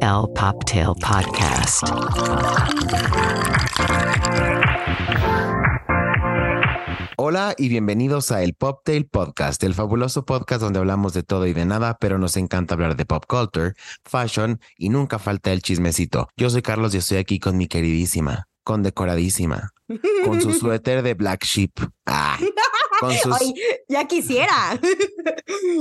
El Poptail Podcast. Hola y bienvenidos a el Poptail Podcast, el fabuloso podcast donde hablamos de todo y de nada, pero nos encanta hablar de pop culture, fashion y nunca falta el chismecito. Yo soy Carlos y estoy aquí con mi queridísima, condecoradísima, con su suéter de Black Sheep. Ah, con sus... Ay, ya quisiera.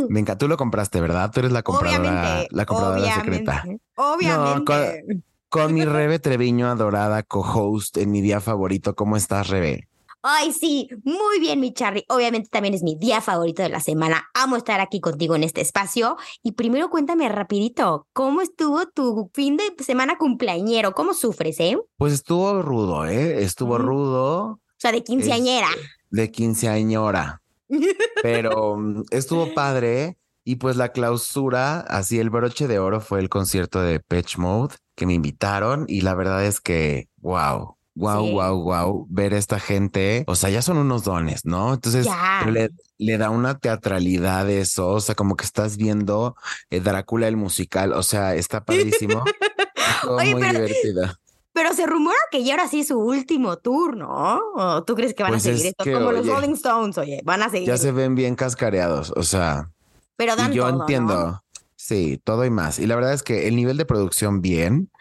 Me encanta, tú lo compraste, ¿verdad? Tú eres la compradora, Obviamente. la compradora obviamente, secreta. Obviamente. con- Con mi Rebe Treviño adorada co-host en mi día favorito. ¿Cómo estás, Rebe? Ay, sí, muy bien, mi Charlie. Obviamente también es mi día favorito de la semana. Amo estar aquí contigo en este espacio. Y primero cuéntame rapidito, ¿cómo estuvo tu fin de semana cumpleañero? ¿Cómo sufres, eh? O Pues estuvo rudo, ¿eh? Estuvo rudo sea, de quinceañera. de quinceañora. Pero mm, estuvo padre. Y pues la clausura, así el broche de oro fue el concierto de Pitch Mode que me invitaron. Y la verdad es que, wow, wow, Sí. wow, wow, ver a esta gente. O sea, ya son unos dones, ¿no? Entonces le, le da una teatralidad eso. O sea, como que estás viendo eh, Drácula el musical. O sea, está padrísimo. Oye, muy pero- divertida. Pero se rumora que ya ahora sí es su último tour, ¿no? ¿O tú crees que van Pues a seguir es esto? que, Como los Rolling Stones, oye, van a seguir. Ya se ven bien cascareados. O sea. Pero dan Y yo todo, ¿no? entiendo. Sí, todo y más. Y la verdad es que el nivel de producción bien,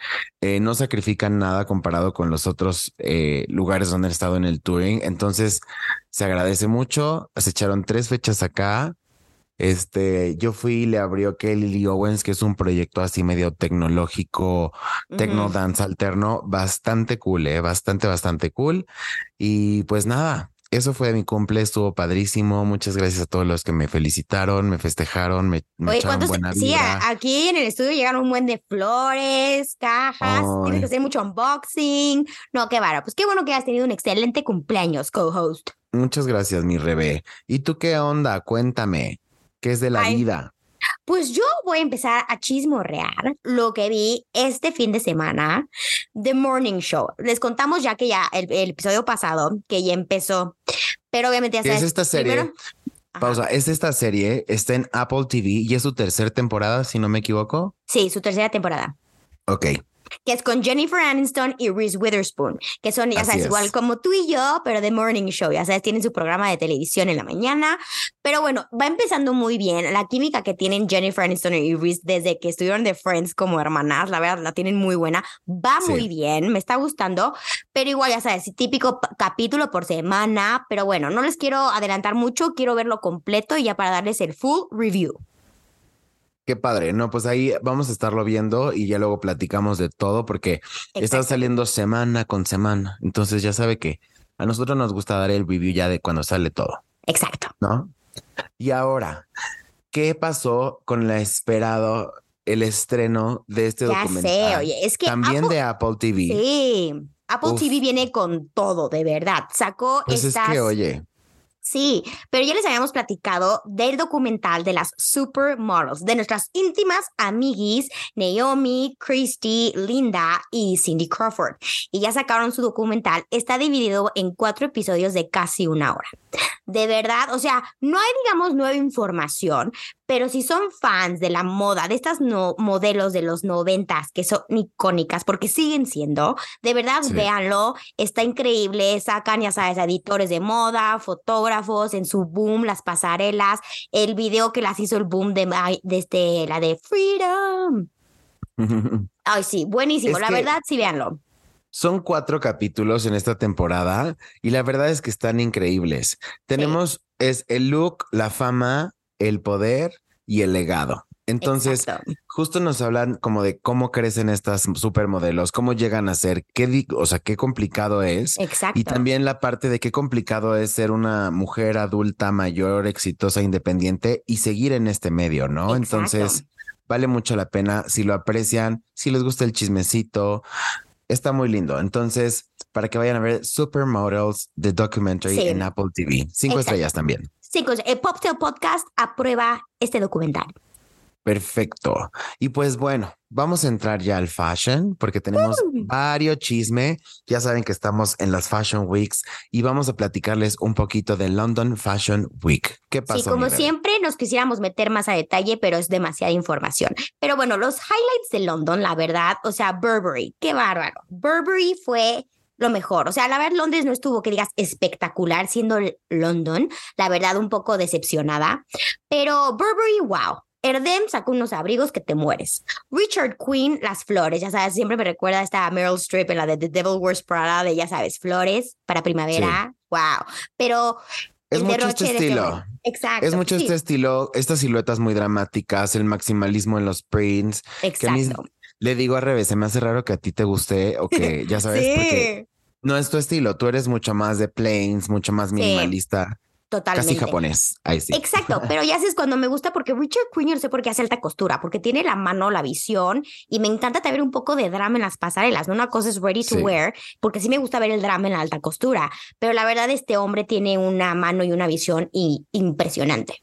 eh, no sacrifican nada comparado con los otros eh, lugares donde han estado en el touring. Entonces, se agradece mucho. Se echaron tres fechas acá. Este, yo fui y le abrió Kelly Lee Owens, que es un proyecto así medio tecnológico, techno Ujú. dance alterno, bastante cool, eh, bastante, bastante cool. Y pues nada, eso fue mi cumple, estuvo padrísimo. Muchas gracias a todos los que me felicitaron, me festejaron, me, me Oye, echaron buena Sí, vibra. a- aquí en el estudio llegaron un buen de flores, cajas, tienes Ay. que hacer mucho unboxing. No, qué vara. Pues qué bueno que has tenido un excelente cumpleaños, co-host. Muchas gracias, mi Rebe. ¿Y tú qué onda? Cuéntame, ¿qué es de la Ay. vida? Pues yo voy a empezar a chismorrear lo que vi este fin de semana, The Morning Show. Les contamos ya que ya el, el episodio pasado, que ya empezó, pero obviamente ya ¿Qué es sabes, esta serie? primero- Ajá. Pausa, es esta serie, está en Apple TV y es su tercera temporada, si no me equivoco. Sí, su tercera temporada. Ok, que es con Jennifer Aniston y Reese Witherspoon, que son, ya Así sabes, es. igual como tú y yo, pero de Morning Show, ya sabes, tienen su programa de televisión en la mañana, pero bueno, va empezando muy bien, la química que tienen Jennifer Aniston y Reese desde que estuvieron de Friends como hermanas, la verdad, la tienen muy buena, va Sí. muy bien, me está gustando, pero igual, ya sabes, típico capítulo por semana, pero bueno, no les quiero adelantar mucho, quiero verlo completo y ya para darles el full review. Qué padre. No, pues ahí vamos a estarlo viendo y ya luego platicamos de todo porque está saliendo semana con semana. Entonces ya sabe que a nosotros nos gusta dar el review ya de cuando sale todo. Exacto. ¿no? Y ahora, ¿qué pasó con la esperado, el estreno de este Ya documental? sé, oye, es que También Apple- de Apple TV. Sí, Apple Uf. TV viene con todo, de verdad. Sacó Pues estas. es que, oye, Sí, pero ya les habíamos platicado del documental de las supermodels, de nuestras íntimas amiguis Naomi, Christy, Linda y Cindy Crawford. Y ya sacaron su documental. Está dividido en cuatro episodios de casi una hora. De verdad, o sea, no hay, digamos, nueva información, pero si son fans de la moda, de estas no, modelos de los noventas que son icónicas, porque siguen siendo, de verdad, Sí. véanlo, está increíble, sacan, ya sabes, editores de moda, fotógrafos en su boom, las pasarelas, el video que las hizo el boom de, este, la de Freedom. Ay, sí, buenísimo, Es la verdad, sí, véanlo. son cuatro capítulos en esta temporada y la verdad es que están increíbles. Tenemos es el look, la fama, el poder y el legado. Entonces, Exacto. justo nos hablan como de cómo crecen estas supermodelos, cómo llegan a ser, qué, o sea, qué complicado es. Exacto. Y también la parte de qué complicado es ser una mujer adulta, mayor, exitosa, independiente y seguir en este medio, ¿no? Exacto. Entonces, vale mucho la pena si lo aprecian, si les gusta el chismecito. Está muy lindo. Entonces, para que vayan a ver Supermodels, The Documentary Sí. en Apple TV. Cinco Exacto. estrellas también. Chicos, el Poptail Podcast aprueba este documental. Perfecto. Y pues bueno, vamos a entrar ya al fashion porque tenemos varios chisme. Ya saben que estamos en las Fashion Weeks y vamos a platicarles un poquito de London Fashion Week. ¿Qué pasó? Sí, como siempre nos quisiéramos meter más a detalle, pero es demasiada información. Pero bueno, los highlights de London, la verdad, o sea, Burberry, qué bárbaro. Burberry fue lo mejor. O sea, la verdad, Londres no estuvo, que digas, espectacular siendo London. La verdad, un poco decepcionada. Pero Burberry, wow. Erdem sacó unos abrigos que te mueres. Richard Quinn, las flores, ya sabes, siempre me recuerda a esta Meryl Streep en la de The Devil Wears Prada, de ya sabes, flores para primavera. Wow. Pero Es el mucho este estilo. Exacto. Es mucho sí, este estilo, estas siluetas muy dramáticas, el maximalismo en los prints. Que a mí Exacto. Le digo al revés, se me hace raro que a ti te guste o que ya sabes, porque sí, no es tu estilo. Tú eres mucho más de plains, mucho más minimalista, totalmente. casi japonés. Ahí sí. Exacto, pero ya sabes cuando me gusta porque Richard Quinn, yo no sé por qué hace alta costura, porque tiene la mano, la visión y me encanta también un poco de drama en las pasarelas, ¿no? Una cosa es ready to Sí. wear, porque sí me gusta ver el drama en la alta costura, pero la verdad este hombre tiene una mano y una visión y impresionante.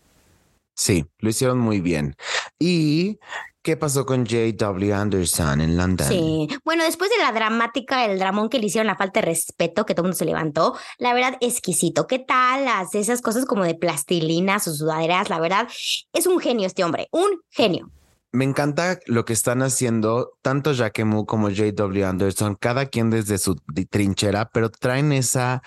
Sí, lo hicieron muy bien. ¿Y qué pasó con J.W. Anderson en London? Sí. Bueno, después de la dramática, el dramón que le hicieron, la falta de respeto, que todo el mundo se levantó, la verdad, exquisito. ¿Qué tal las esas cosas como de plastilina, sus sudaderas? La verdad, es un genio este hombre, un genio. Me encanta lo que están haciendo tanto Jacquemus como J.W. Anderson, cada quien desde su trinchera, pero traen esa,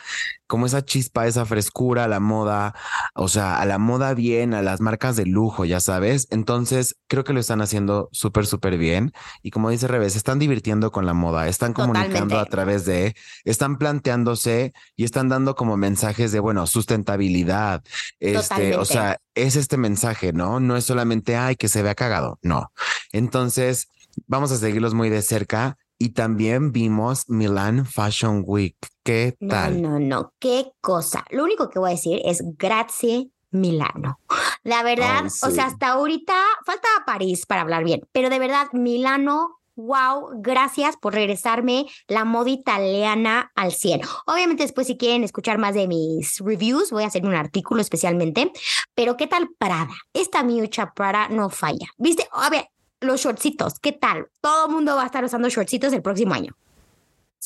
como esa chispa, esa frescura a la moda, o sea, a la moda bien, a las marcas de lujo, ya sabes. Entonces, creo que lo están haciendo súper, súper bien. Y como dice Revés, están divirtiendo con la moda, están comunicando Totalmente. a través de, están planteándose y están dando como mensajes de, bueno, sustentabilidad. Este, o sea, es este mensaje, ¿no? No es solamente, ay, que se vea cagado, no. Entonces, vamos a seguirlos muy de cerca. Y también vimos Milan Fashion Week. ¿Qué No, tal? no, no, qué cosa. Lo único que voy a decir es grazie Milano. La verdad, Ay, o sea, hasta ahorita falta París para hablar bien, pero de verdad, Milano, wow, gracias por regresarme la moda italiana al 100. Obviamente después si quieren escuchar más de mis reviews, voy a hacer un artículo especialmente, pero ¿qué tal Prada? Esta miucha Prada no falla. ¿Viste? A ver, los shortcitos, ¿qué tal? Todo el mundo va a estar usando shortcitos el próximo año.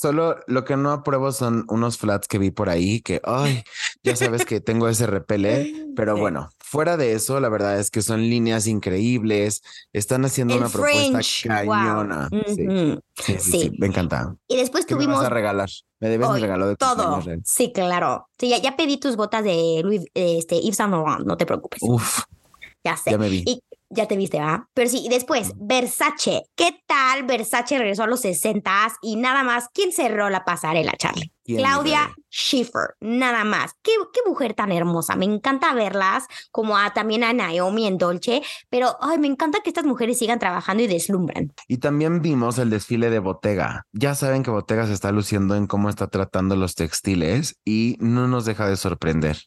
Solo lo que no apruebo son unos flats que vi por ahí que, ay, ya sabes que tengo ese repele, pero bueno, fuera de eso, la verdad es que son líneas increíbles, están haciendo El una propuesta wow. cañona. Sí, sí, sí, me encanta. Y después ¿Qué me tuvimos vas a regalar? Me debes Hoy, regalo de todo. Sí, claro. Sí, ya, ya pedí tus botas de Louis, este, Yves Saint Laurent, no te preocupes. Uf, ya sé. ya me vi. Y ya te viste, ¿va? Pero sí, y después, Versace. ¿Qué tal? Versace regresó a los 60 y nada más. ¿Quién cerró la pasarela, Charlie? ¿Quién, mi Claudia? Schiffer, nada más. Qué, qué mujer tan hermosa. Me encanta verlas, como a, también a Naomi en Dolce, pero ay, me encanta que estas mujeres sigan trabajando y deslumbran. Y también vimos el desfile de Bottega. Ya saben que Bottega se está luciendo en cómo está tratando los textiles y no nos deja de sorprender.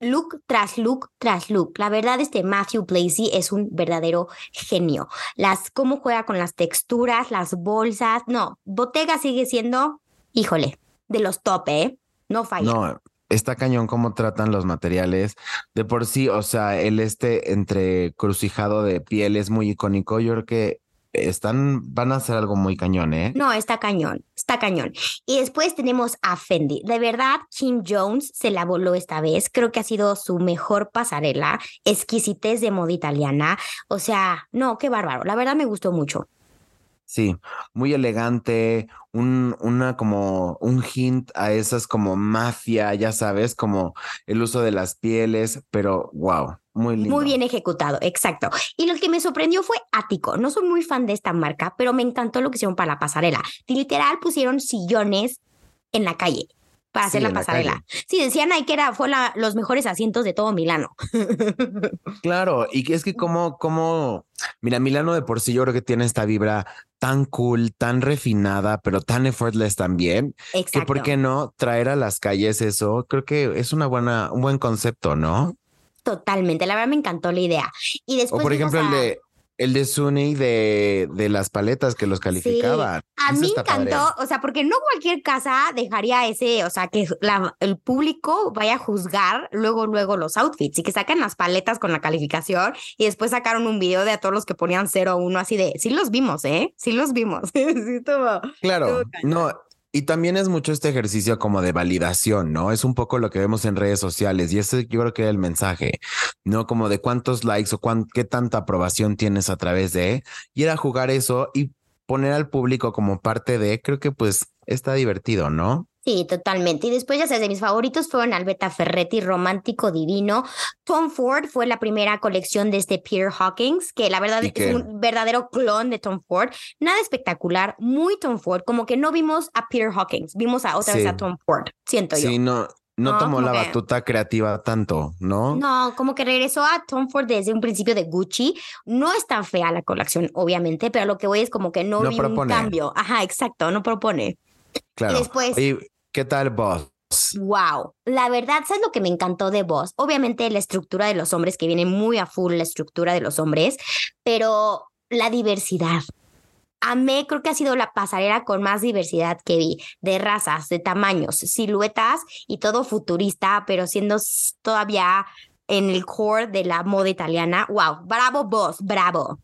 Look tras look tras look. La verdad, este Matthew Blazy es un verdadero genio. Las, cómo juega con las texturas, las bolsas. No, Bottega sigue siendo, híjole, de los top, ¿eh? No falla. No, está cañón cómo tratan los materiales. De por sí, o sea, el este entre crucijado de piel es muy icónico. Yo creo que están, van a hacer algo muy cañón, ¿eh? No, está cañón, está cañón. Y después tenemos a Fendi. De verdad, Kim Jones se la voló esta vez. Creo que ha sido su mejor pasarela, exquisitez de moda italiana. O sea, no, qué bárbaro. La verdad me gustó mucho. Sí, muy elegante, un, una como un hint a esas como mafia, ya sabes, como el uso de las pieles, pero wow, muy lindo. Muy bien ejecutado, exacto. Y lo que me sorprendió fue Ático. No soy muy fan de esta marca, pero me encantó lo que hicieron para la pasarela. Literal pusieron sillones en la calle para Sí, hacer la pasarela. sí, decían ahí que era, fue la- los mejores asientos de todo Milano. Claro, y que es que como, como, mira, Milano de por sí yo creo que tiene esta vibra tan cool, tan refinada, pero tan effortless también, que Exacto. por qué no traer a las calles eso, creo que es una buena, un buen concepto, ¿no? Totalmente. La verdad me encantó la idea. Y O después por vimos ejemplo el de El de Sunny de, de las paletas que los calificaban. A Eso mí me padre. encantó, o sea, porque no cualquier casa dejaría ese, o sea, que la- el público vaya a juzgar luego, luego los outfits y que saquen las paletas con la calificación y después sacaron un video de a todos los que ponían 0 o 1 así de, sí los vimos, ¿eh? Sí los vimos. sí, estuvo- Claro, Estuvo no. Y también es mucho este ejercicio como de validación, ¿no? Es un poco lo que vemos en redes sociales y ese yo creo que era el mensaje, ¿no? Como de cuántos likes o cuán, qué tanta aprobación tienes a través de, y era jugar eso y poner al público como parte de, creo que pues está divertido, ¿no? Sí, totalmente. Y después, ya sabes, de mis favoritos fueron Alberta Ferretti, Romántico Divino. Tom Ford fue la primera colección de este Pierre Hawkins, que la verdad ¿Y es qué? un verdadero clon de Tom Ford. Nada espectacular, muy Tom Ford, como que no vimos a Pierre Hawkins, vimos a otra vez a Tom Ford, siento yo. Sí, no, no, No, tomó la que- batuta creativa tanto, ¿no? No, como que regresó a Tom Ford desde un principio de Gucci. No es tan fea la colección, obviamente, pero lo que voy es como que no, No vi propone. un cambio. Ajá, exacto, no propone. Claro. después- Oye, ¿qué tal vos? Wow, la verdad, ¿sabes lo que me encantó de vos? Obviamente la estructura de los hombres, que viene muy a full la estructura de los hombres, pero la diversidad. Amé, creo que ha sido la pasarela con más diversidad que vi, de razas, de tamaños, siluetas y todo futurista, pero siendo todavía en el core de la moda italiana. Wow, bravo vos, bravo.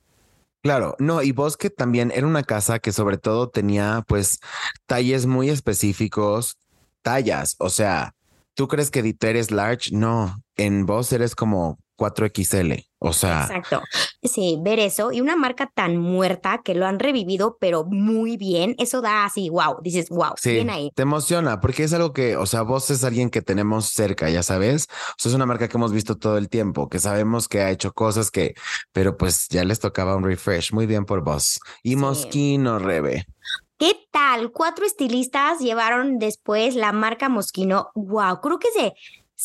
Claro, no, y Bosque también era una casa que sobre todo tenía pues talles muy específicos, tallas, o sea, ¿tú crees que Dieter eres large? No, en vos eres como 4XL, o sea, Exacto. Sí, ver eso y una marca tan muerta que lo han revivido, pero muy bien, eso da así, wow, dices, wow, sí, bien ahí. te emociona porque es algo que, o sea, vos es alguien que tenemos cerca, ya sabes, o sea, es una marca que hemos visto todo el tiempo, que sabemos que ha hecho cosas que, pero pues ya les tocaba un refresh, muy bien por vos. Y Sí. Mosquino, Rebe. ¿Qué tal? Cuatro estilistas llevaron después la marca Moschino. Wow, creo que se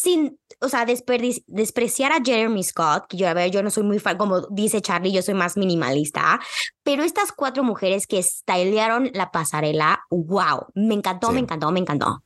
sin, o sea, despreciar a Jeremy Scott, que yo, a ver, yo no soy muy fan, como dice Charlie, yo soy más minimalista, pero estas cuatro mujeres que stylearon la pasarela, wow, me encantó, Sí. me encantó, me encantó.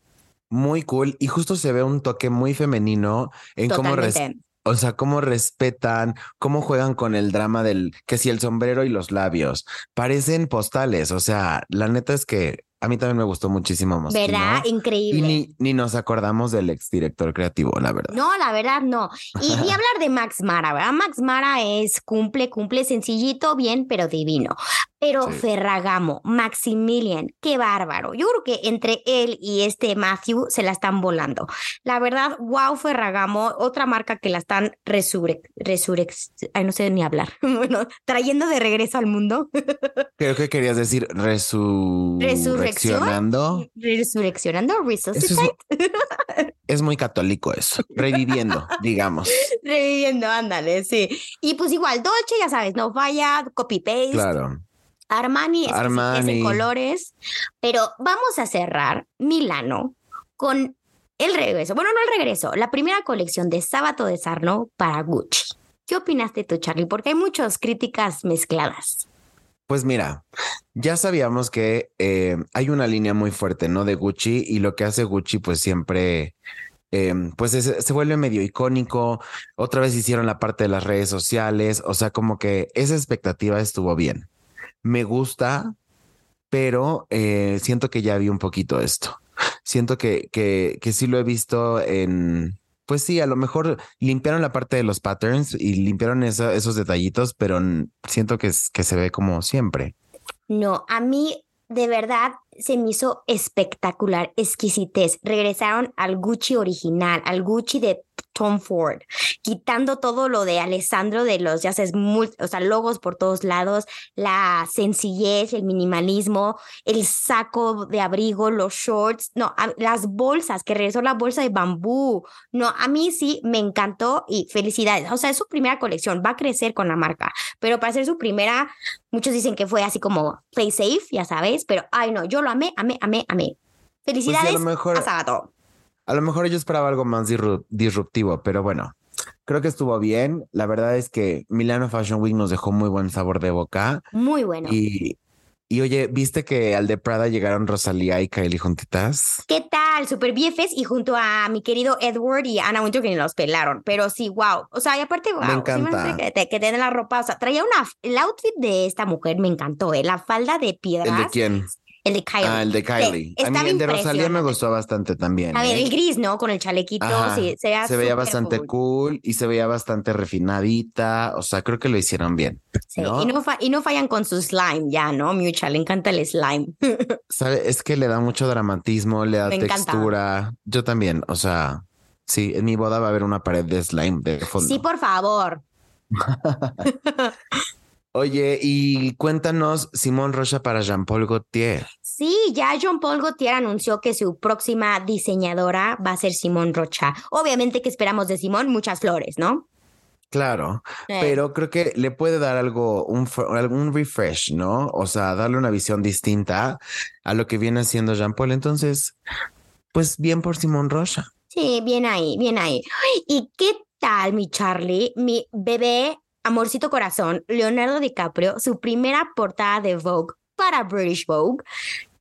Muy cool y justo se ve un toque muy femenino en cómo Totalmente. O sea, cómo respetan, cómo juegan con el drama del que si el sombrero y los labios parecen postales. O sea, la neta es que a mí también me gustó muchísimo Moschino. ¿Verdad? Increíble. Y ni, ni nos acordamos del exdirector creativo, la verdad. No, la verdad no. Y, y hablar de Max Mara, ¿verdad? Max Mara es cumple, cumple sencillito, bien, pero divino. Pero Sí. Ferragamo, Maximilian, qué bárbaro. Yo creo que entre él y este Matthew se la están volando. La verdad, wow, Ferragamo, otra marca que la están resurrec, resurrex, ay, no sé ni hablar. Bueno, trayendo de regreso al mundo. Creo que querías decir resurreccionando. Resurreccionando, es, resuscitate. es muy católico eso. Reviviendo, digamos. Reviviendo, ándale, sí. Y pues igual, Dolce, ya sabes, no falla, copy-paste. Claro. Armani, es, Armani. en colores. Pero vamos a cerrar Milano con el regreso. Bueno, no el regreso, la primera colección de Sábado de Sarno para Gucci. ¿Qué opinaste tú, Charlie? Porque hay muchas críticas mezcladas. Pues mira, ya sabíamos que eh, hay una línea muy fuerte, ¿no? De Gucci y lo que hace Gucci, pues siempre, eh, pues es- se vuelve medio icónico. Otra vez hicieron la parte de las redes sociales, o sea, como que esa expectativa estuvo bien. Me gusta, pero eh, siento que ya vi un poquito esto. Siento que, que, que sí lo he visto en, pues sí, a lo mejor limpiaron la parte de los patterns y limpiaron esos detallitos, pero siento que, que se ve como siempre. No, a mí de verdad se me hizo espectacular, exquisitez. Regresaron al Gucci original, al Gucci de Tom Ford, quitando todo lo de Alessandro de los, ya sabes, o sea, logos por todos lados, la sencillez, el minimalismo, el saco de abrigo, los shorts, no, a- las bolsas, que regresó la bolsa de bambú. No, a mí sí me encantó y felicidades. O sea, es su primera colección, va a crecer con la marca, pero para ser su primera, muchos dicen que fue así como play safe, ya sabes, pero ay no, yo lo amé, amé, amé, amé. Felicidades Pues lo mejor- a Sábado. A lo mejor yo esperaba algo más disru- disruptivo, pero bueno, creo que estuvo bien. La verdad es que Milano Fashion Week nos dejó muy buen sabor de boca Muy bueno. y, Y oye, ¿viste que al de Prada llegaron Rosalía y Kylie juntitas? ¿Qué tal? Super BFs y junto a mi querido Edward y Anna Wintour que ni los pelaron. Pero sí, wow. O sea, y aparte, wow. Me encanta. que, te, que te den la ropa. O sea, traía una. El outfit de esta mujer me encantó, ¿eh? La falda de piedras. ¿El de quién? El de Kylie. Ah, el de Kylie. Sí, a mí el de Rosalía me gustó bastante también. A ver, ¿eh? el gris, ¿no? Con el chalequito, sí, se veía, se veía súper bastante cool. cool y se veía bastante refinadita. O sea, creo que lo hicieron bien. Sí, ¿no? Y, no fa- y no fallan con su slime ya, ¿no? Mucha, le encanta el slime. ¿Sabe? Es que le da mucho dramatismo, le da Me encanta. textura. Yo también, o sea, sí, en mi boda va a haber una pared de slime de fondo. Sí, por favor. Oye, y cuéntanos, Simón Rocha para Jean-Paul Gaultier. Sí, ya John Paul Gaultier anunció que su próxima diseñadora va a ser Simón Rocha. Obviamente que esperamos de Simón muchas flores, ¿no? Claro, Eh, pero creo que le puede dar algo, un, algún refresh, ¿no? O sea, darle una visión distinta a lo que viene haciendo Jean-Paul. Entonces, pues bien por Simón Rocha. Sí, bien ahí, bien ahí. ¿Y qué tal, mi Charlie? Mi bebé, amorcito corazón, Leonardo DiCaprio, su primera portada de Vogue para British Vogue,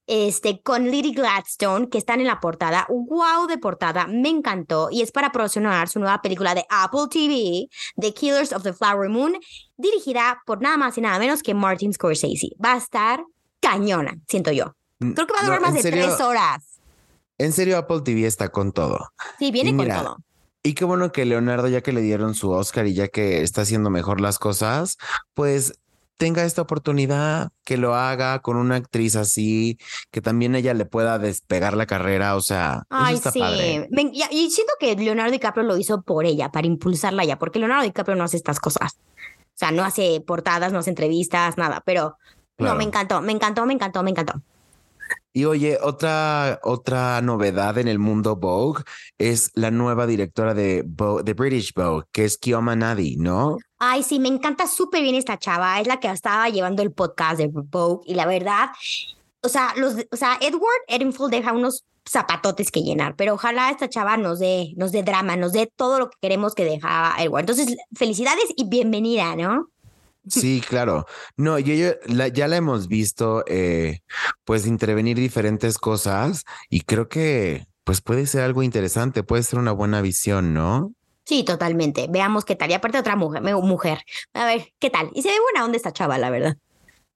este, con Lily Gladstone, que están en la portada. ¡Wow! de portada, me encantó. Y es para promocionar su nueva película de Apple TV, The Killers of the Flower Moon, dirigida por nada más y nada menos que Martin Scorsese. Va a estar cañona, siento yo. Creo que va a durar No, más de serio- tres horas. En serio, Apple TV está con todo. Sí, viene Y con mira, todo. Y qué bueno que Leonardo, ya que le dieron su Oscar y ya que está haciendo mejor las cosas, pues tenga esta oportunidad, que lo haga con una actriz así, que también ella le pueda despegar la carrera. O sea, Ay, eso está sí. padre. Me- y- siento que Leonardo DiCaprio lo hizo por ella, para impulsarla ya, porque Leonardo DiCaprio no hace estas cosas. O sea, no hace portadas, no hace entrevistas, nada, pero no, me encantó, me encantó, me encantó, me encantó. Y oye, otra, otra novedad en el mundo Vogue es la nueva directora de, Vogue- de British Vogue, que es Kioma Nadi, ¿no? Ay, sí, me encanta súper bien esta chava, es la que estaba llevando el podcast de Vogue y la verdad, o sea, los, o sea, Edward Edenfield deja unos zapatotes que llenar, pero ojalá esta chava nos dé, nos dé drama, nos dé todo lo que queremos que dejaba Edward. Entonces, felicidades y bienvenida, ¿no? Sí, claro. No, y ella la- ya la hemos visto, eh, pues intervenir diferentes cosas y creo que, pues puede ser algo interesante, puede ser una buena visión, ¿no? Sí, totalmente. Veamos qué tal. Y aparte otra mujer, mujer. A ver, ¿qué tal? Y se ve buena onda esta chava, la verdad.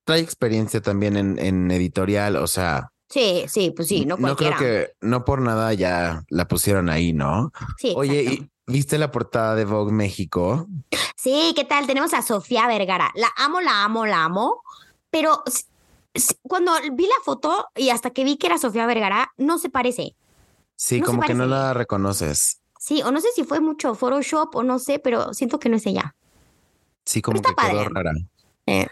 Trae experiencia también en, en editorial, o sea, Sí, sí, pues sí, no no creo cualquiera. que, no por nada ya la pusieron ahí, ¿no? Sí, Oye. ¿y viste la portada de Vogue México? Sí, ¿qué tal? Tenemos a Sofía Vergara. La amo, la amo, la amo. Pero cuando vi la foto y hasta que vi que era Sofía Vergara, no se parece. Sí, No como que no la reconoces. Sí, o no sé si fue mucho Photoshop o no sé, pero siento que no es ella. Sí, como que quedó rara. Eh.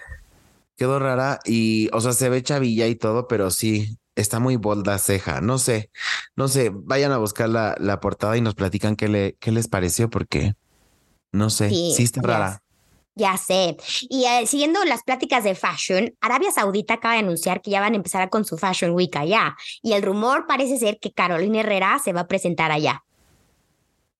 Quedó rara y, o sea, se ve chavilla y todo, pero sí, está muy bolda ceja. No sé, no sé, vayan a buscar la, la portada y nos platican qué, le, qué les pareció, porque no sé, sí, está ya rara. Ya sé. Y eh, siguiendo las pláticas de fashion, Arabia Saudita acaba de anunciar que ya van a empezar con su Fashion Week allá. Y el rumor parece ser que Carolina Herrera se va a presentar allá.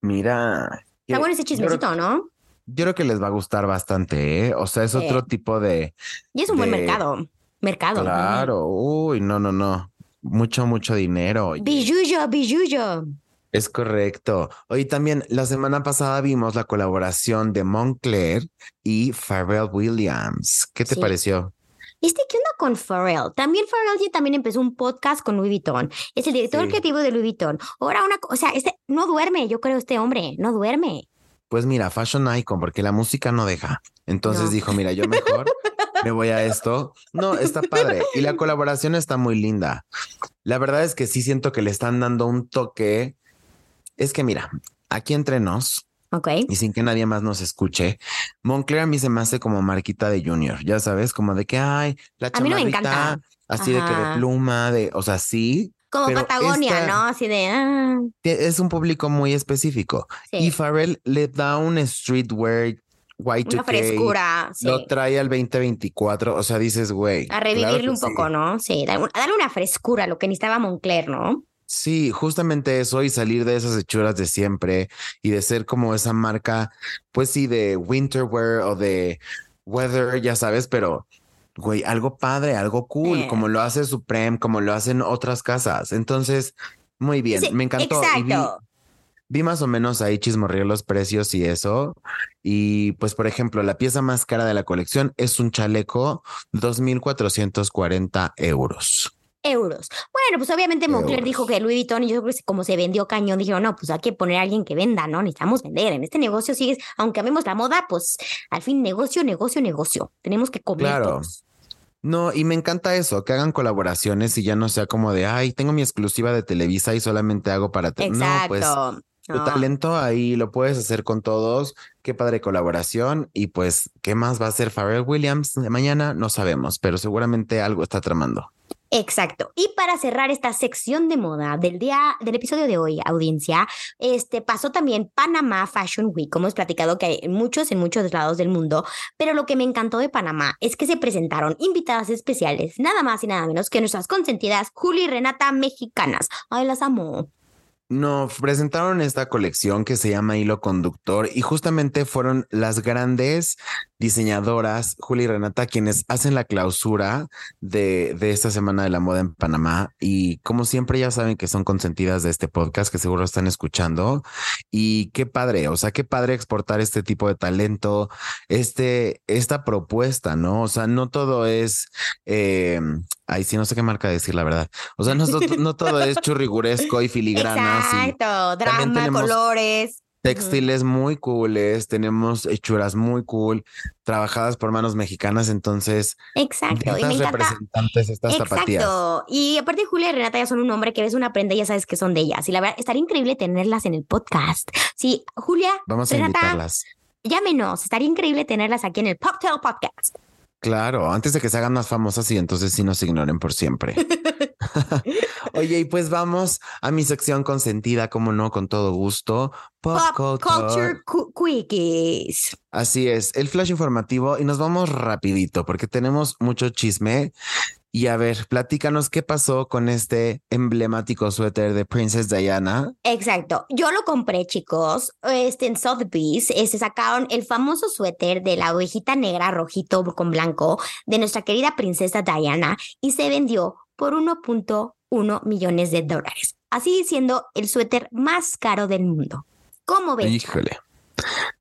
Mira. Está bueno ese creo- chismecito, ¿no? Yo creo que les va a gustar bastante, ¿eh? O sea, es Sí. otro tipo de... Y es un buen mercado. Mercado. Claro, uy, no, no, no. Mucho, mucho dinero. oye. Billuyo, billuyo. Es correcto. Hoy también, la semana pasada vimos la colaboración de Moncler y Pharrell Williams. ¿Qué te Sí. pareció? Este, ¿qué onda con Pharrell? También Pharrell ya también empezó un podcast con Louis Vuitton. Es el director Sí. creativo de Louis Vuitton. Ahora una, o sea, este no duerme, yo creo este hombre, no duerme. Pues mira, Fashion Icon, porque la música no deja. Entonces No. dijo, mira, yo mejor me voy a esto. No, está padre. Y la colaboración está muy linda. La verdad es que sí siento que le están dando un toque. Es que mira, aquí entre nos Ok. y sin que nadie más nos escuche, Moncler a mí se me hace como marquita de Junior, ya sabes, como de que, ay, la A mí no me chamarrita, encanta. así de que de Ajá. pluma, de, o sea, sí, Como Patagonia, esta- ¿no? Así de, ah, es un público muy específico. sí. Y Pharrell le da un streetwear Y2K. una frescura, sí. Lo trae al 2024. O sea, dices, güey. A revivirle claro un sí. poco, ¿no? Sí, darle, darle una frescura, lo que necesitaba Moncler, ¿no? Sí, justamente eso y salir de esas hechuras de siempre y de ser como esa marca, pues sí, de winter wear o de weather, ya sabes, pero güey, algo padre, algo cool, Eh. como lo hace Supreme, como lo hacen otras casas. Entonces, muy bien, Sí, me encantó. Exacto. Vi más o menos ahí chismorrear los precios y eso. Y pues, por ejemplo, la pieza más cara de la colección es un chaleco 2.440 euros. euros. Bueno, pues obviamente Moncler Euros. dijo que Louis Vuitton y yo creo que como se vendió cañón, dijeron, no, pues hay que poner a alguien que venda, ¿no? Necesitamos vender. En este negocio sigues, aunque amemos la moda, pues al fin negocio, negocio, negocio. Tenemos que comer Claro. todos. No, y me encanta eso, que hagan colaboraciones y ya no sea como de, ay, tengo mi exclusiva de Televisa y solamente hago para... te-". No, pues. Tu No. talento ahí lo puedes hacer con todos. Qué padre colaboración. Y pues, ¿qué más va a hacer Pharrell Williams de mañana? No sabemos, pero seguramente algo está tramando. Exacto. Y para cerrar esta sección de moda del día, del episodio de hoy, audiencia, este pasó también Panamá Fashion Week, como hemos platicado que hay en muchos, en muchos lados del mundo, pero lo que me encantó de Panamá es que se presentaron invitadas especiales, nada más y nada menos que nuestras consentidas Juli y Renata mexicanas. Ay, las amo. No, presentaron esta colección que se llama Hilo Conductor y justamente fueron las grandes diseñadoras, Juli y Renata, quienes hacen la clausura de, de esta Semana de la Moda en Panamá. Y como siempre ya saben que son consentidas de este podcast que seguro están escuchando. Y qué padre, o sea, qué padre exportar este tipo de talento, este, esta propuesta, ¿no? O sea, no todo es... Eh, Ay, sí, no sé qué marca decir, la verdad. O sea, no, no todo es churriguresco y filigranas y Exacto, drama, tenemos colores. Textiles muy cooles, tenemos hechuras muy cool, trabajadas por manos mexicanas, entonces Exacto. Y me encanta. representantes estas zapatillas. Exacto. Y aparte Julia y Renata ya son un hombre que ves una prenda y ya sabes que son de ellas. Y la verdad, estaría increíble tenerlas en el podcast. Sí, Julia, Vamos a Renata, invitarlas. llámenos. Estaría increíble tenerlas aquí en el Poptail Podcast. Claro, antes de que se hagan más famosas y entonces sí nos ignoren por siempre. Oye, y pues vamos a mi sección consentida, como no, con todo gusto. Pop, Pop culture. Culture Cu- Quickies. Así es, el flash informativo y nos vamos rapidito porque tenemos mucho chisme. Y a ver, platícanos qué pasó con este emblemático suéter de Princess Diana. Exacto. Yo lo compré, chicos. Este en Sotheby's eh, se sacaron el famoso suéter de la ovejita negra rojito con blanco de nuestra querida princesa Diana y se vendió por 1.1 millones de dólares. Así siendo el suéter más caro del mundo. ¿Cómo ves? Híjole.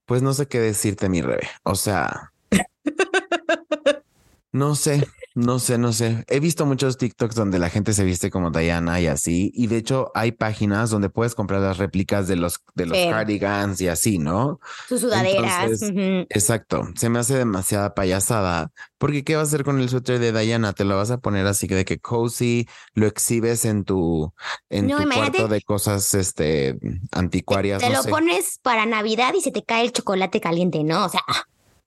Pues no sé qué decirte, mi rebe. O sea, no sé, no sé, no sé. He visto muchos TikToks donde la gente se viste como Diana y así. Y de hecho hay páginas donde puedes comprar las réplicas de los, de los Sí. cardigans y así, ¿no? Sus sudaderas. Entonces. Exacto. Se me hace demasiada payasada. Porque ¿qué vas a hacer con el suéter de Diana? Te lo vas a poner así que de que cozy, lo exhibes en tu, en No, tu cuarto de cosas este anticuarias. Te no lo sé. pones para Navidad y se te cae el chocolate caliente, ¿no? O sea, ah,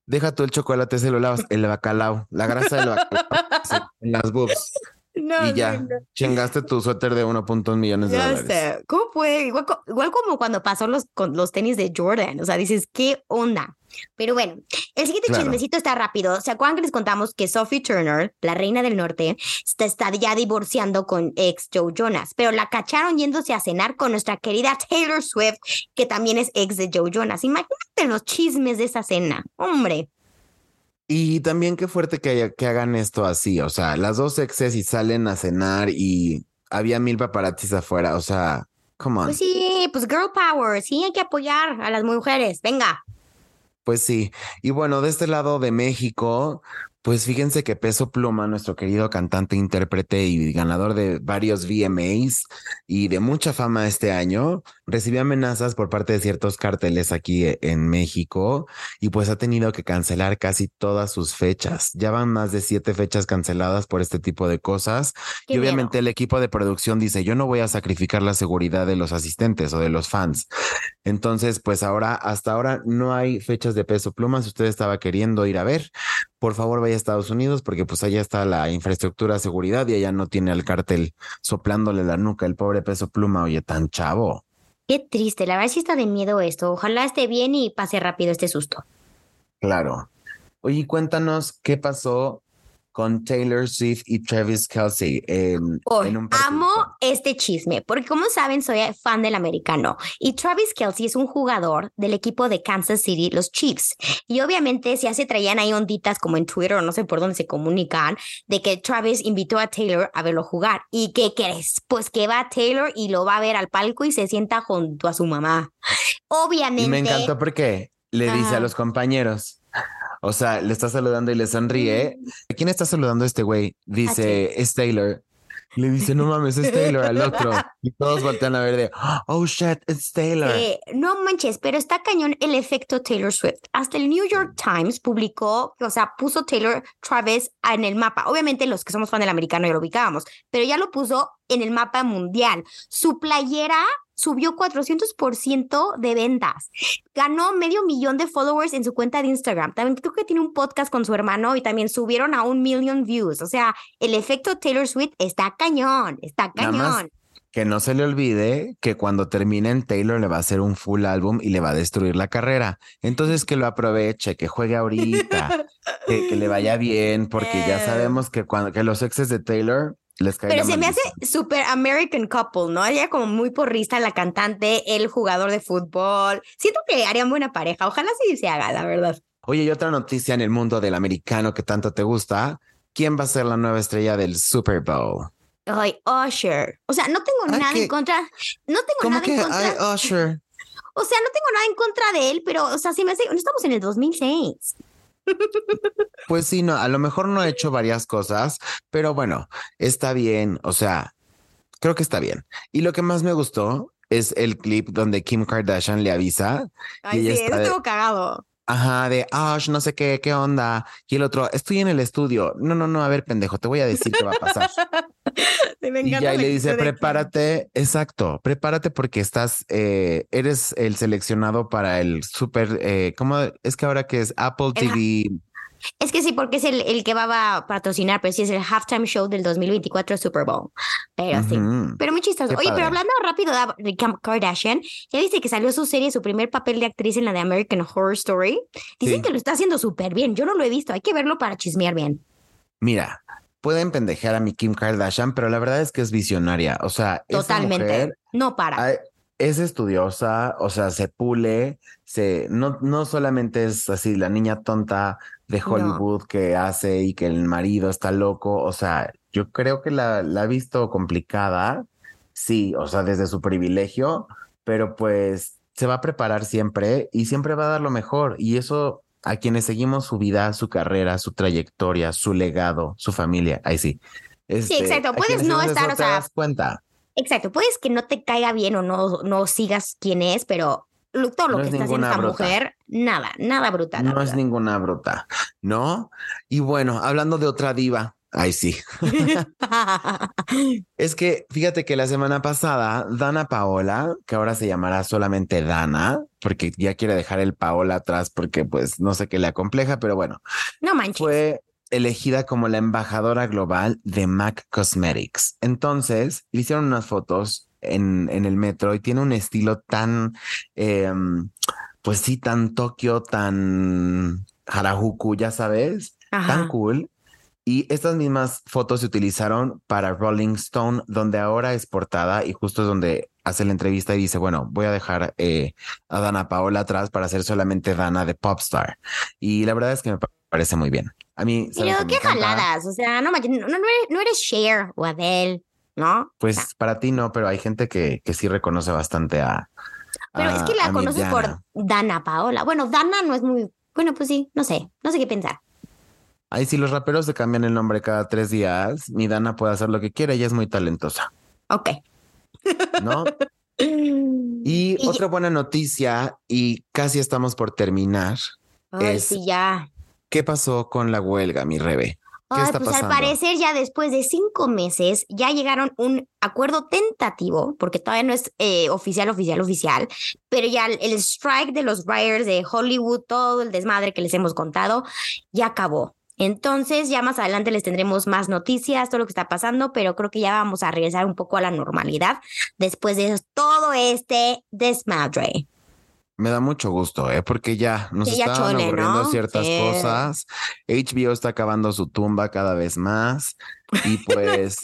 Deja tú el chocolate, se lo lavas, el bacalao, la grasa del bacalao en las boobs. no, y ya, chingaste tu suéter de 1.1 millones de Ya dólares. sé. ¿Cómo puede? Igual, co- igual como cuando pasó los, con los tenis de Jordan. O sea, dices, ¿qué onda? Pero bueno, el siguiente Claro. chismecito está rápido. ¿Se acuerdan que les contamos que Sophie Turner, la reina del norte, está, está ya divorciando con ex Joe Jonas? Pero la cacharon yéndose a cenar con nuestra querida Taylor Swift, que también es ex de Joe Jonas. Imagínate los chismes de esa cena. Hombre. Y también qué fuerte que, haya- que hagan esto así, o sea, las dos exes y salen a cenar y había mil paparazzis afuera, o sea, come on. Pues sí, pues girl power. Sí, hay que apoyar a las mujeres. Venga. Pues sí. Y bueno, de este lado de México, pues fíjense que Peso Pluma, nuestro querido cantante, intérprete y ganador de varios VMAs y de mucha fama este año, recibió amenazas por parte de ciertos carteles aquí e- en México y pues ha tenido que cancelar casi todas sus fechas. Ya van más de siete fechas canceladas por este tipo de cosas. Qué y miedo. obviamente el equipo de producción dice, yo no voy a sacrificar la seguridad de los asistentes o de los fans. Entonces, pues ahora, hasta ahora no hay fechas de peso pluma. Si usted estaba queriendo ir a ver, por favor vaya a Estados Unidos porque pues allá está la infraestructura de seguridad y allá no tiene al cártel soplándole la nuca el pobre peso pluma. Oye, tan chavo. Qué triste, la verdad sí está de miedo esto. Ojalá esté bien y pase rápido este susto. Claro. Oye, cuéntanos qué pasó con Taylor Swift y Travis Kelsey en, Oh, en un amo este chisme, porque como saben, soy fan del americano. Y Travis Kelsey es un jugador del equipo de Kansas City, los Chiefs. Y obviamente ya se traían ahí onditas como en Twitter o no sé por dónde se comunican, de que Travis invitó a Taylor a verlo jugar. ¿Y qué crees? Pues que va Taylor y lo va a ver al palco y se sienta junto a su mamá. Obviamente. Y me encantó porque le dice a los compañeros, o sea, le está saludando y le sonríe. ¿A quién está saludando este güey? Dice, es Taylor. Le dice, no mames, es Taylor al otro. Y todos voltean a ver de, oh shit, it's Taylor. Eh, no manches, pero está cañón el efecto Taylor Swift. Hasta el New York Times publicó, o sea, puso Taylor Travis en el mapa. Obviamente los que somos fan del americano ya lo ubicábamos, pero ya lo puso en el mapa mundial. Su playera subió 400% de ventas. Ganó medio millón de followers en su cuenta de Instagram. También creo que tiene un podcast con su hermano y también subieron a un million views. O sea, el efecto Taylor Swift está cañón, está cañón. Que no se le olvide que cuando terminen Taylor le va a hacer un full álbum y le va a destruir la carrera. Entonces que lo aproveche, que juegue ahorita, que, que le vaya bien, porque ya sabemos que cuando que los exes de Taylor les Pero se me hace super American couple, ¿no? Ella como muy porrista, la cantante, el jugador de fútbol. Siento que harían buena pareja. Ojalá sí se haga, la verdad. Oye, y otra noticia en el mundo del americano que tanto te gusta. ¿Quién va a ser la nueva estrella del Super Bowl? Ay, Usher. O sea, no tengo Ay, nada en contra. No tengo ¿Cómo nada que en contra. ay, Usher? O sea, no tengo nada en contra de él, pero, o sea, si me hace. No estamos en el 2006. Pues sí, no, a lo mejor no ha hecho varias cosas, pero bueno, está bien. O sea, creo que está bien. Y lo que más me gustó es el clip donde Kim Kardashian le avisa, Ay, Y sí, eso de- estuvo cagado. Ajá, de Ash, no sé qué, qué onda. Y el otro, estoy en el estudio. No, no, no, a ver, pendejo, te voy a decir qué va a pasar. Sí, me Y ya le dice, prepárate, exacto, prepárate porque estás, eh, eres el seleccionado para el super, eh, ¿cómo? Es que ahora que es Apple El TV. Es que sí, porque es el, el que va a patrocinar, pero sí es el halftime show del 2024 Super Bowl. Pero sí. Pero muy chistoso. Qué Oye, padre. pero hablando rápido de, Kim Kardashian, ya dice que salió su serie, su primer papel de actriz en la de American Horror Story. Dicen Sí. que lo está haciendo súper bien. Yo no lo he visto. Hay que verlo para chismear bien. Mira, pueden pendejear a mi Kim Kardashian, pero la verdad es que es visionaria. O sea, Totalmente. mujer, no para. es estudiosa, o sea, se pule, se, no, no solamente es así la niña tonta de No. Hollywood que hace y que el marido está loco. O sea, yo creo que la, la ha visto complicada, sí, o sea, desde su privilegio, pero pues se va a preparar siempre y siempre va a dar lo mejor. Y eso a quienes seguimos su vida, su carrera, su trayectoria, su legado, su familia, ahí sí. Este, exacto, puedes no estar, o te sea, das cuenta. Exacto. Puedes que no te caiga bien o no, no sigas quién es, pero lo- todo lo No que es está haciendo esta bruta. mujer, nada, nada brutal. la No es ninguna bruta, ¿no? Y bueno, hablando de otra diva, ay sí, es que fíjate que la semana pasada, Dana Paola, que ahora se llamará solamente Dana, porque ya quiere dejar el Paola atrás porque pues no sé qué le acompleja, pero bueno, no manches. fue elegida como la embajadora global de MAC Cosmetics. Entonces, le hicieron unas fotos en, en el metro y tiene un estilo tan, em, pues sí, tan Tokio, tan Harajuku, ya sabes, Ajá. tan cool. Y estas mismas fotos se utilizaron para Rolling Stone, donde ahora es portada y justo es donde hace la entrevista y dice, bueno, voy a dejar eh, a Dana Paola atrás para ser solamente Dana de Popstar. Y la verdad es que me pa- parece muy bien. A mí, ¿sabes Pero qué jaladas, o sea, no no, no, eres, Cher o Adele, ¿no? Pues para ti no, pero hay gente que, que sí reconoce bastante a. Pero es que la mi conoces por. Dana Paola. Bueno, Dana no es muy, bueno, pues sí, no sé, no sé qué pensar. Ay, si los raperos se cambian el nombre cada tres días, mi Dana puede hacer lo que quiera, ella es muy talentosa, Ok. ¿no? Y, Y- otra buena noticia, y casi estamos por terminar. Ay, es- sí, ya. ¿Qué pasó con la huelga, mi Rebe? ¿Qué Ay, está pues pasando? al parecer ya después de cinco meses ya llegaron un acuerdo tentativo, porque todavía no es eh, oficial, oficial, oficial, pero ya el, el strike de los writers de Hollywood, todo el desmadre que les hemos contado, ya acabó. Entonces ya más adelante les tendremos más noticias, todo lo que está pasando, pero creo que ya vamos a regresar un poco a la normalidad después de todo este desmadre. Me da mucho gusto, ¿eh? porque ya nos Sí, ya estaban chole, ocurriendo ¿no? ciertas Sí. cosas. HBO está acabando su tumba cada vez más. Y pues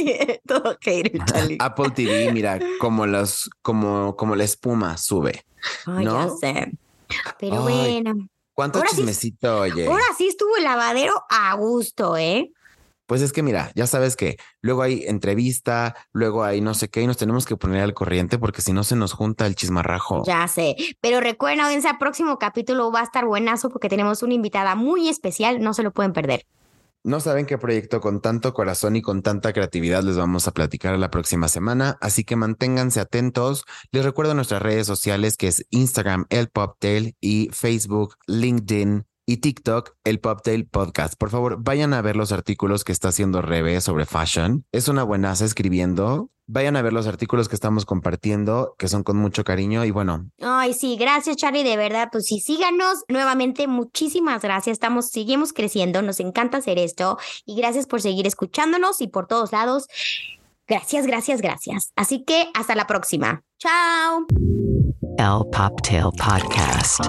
todo. Apple TV, mira, como las, como, como la espuma sube. Ay, ¿no? ya sé. Pero Ay, bueno, ¿Cuánto Ahora sí- chismecito, oye? ahora sí estuvo el lavadero a gusto, ¿eh? Pues es que mira, ya sabes que luego hay entrevista, luego hay no sé qué, y nos tenemos que poner al corriente porque si no se nos junta el chismarrajo. Ya sé. Pero recuerden, audiencia, próximo capítulo va a estar buenazo porque tenemos una invitada muy especial. No se lo pueden perder. No saben qué proyecto con tanto corazón y con tanta creatividad les vamos a platicar la próxima semana, así que manténganse atentos. Les recuerdo nuestras redes sociales que es Instagram El Poptail y Facebook, LinkedIn y TikTok El Poptail Podcast. Por favor, vayan a ver los artículos que está haciendo Rebe sobre fashion. Es una buenaza escribiendo. Vayan a ver los artículos que estamos compartiendo, que son con mucho cariño y bueno, Ay, sí, gracias, Charlie, de verdad. Pues sí, síganos nuevamente. Muchísimas gracias. Estamos, seguimos creciendo. Nos encanta hacer esto. Y gracias por seguir escuchándonos y por todos lados. Gracias, gracias, gracias. Así que hasta la próxima. Chao. El Poptail Podcast.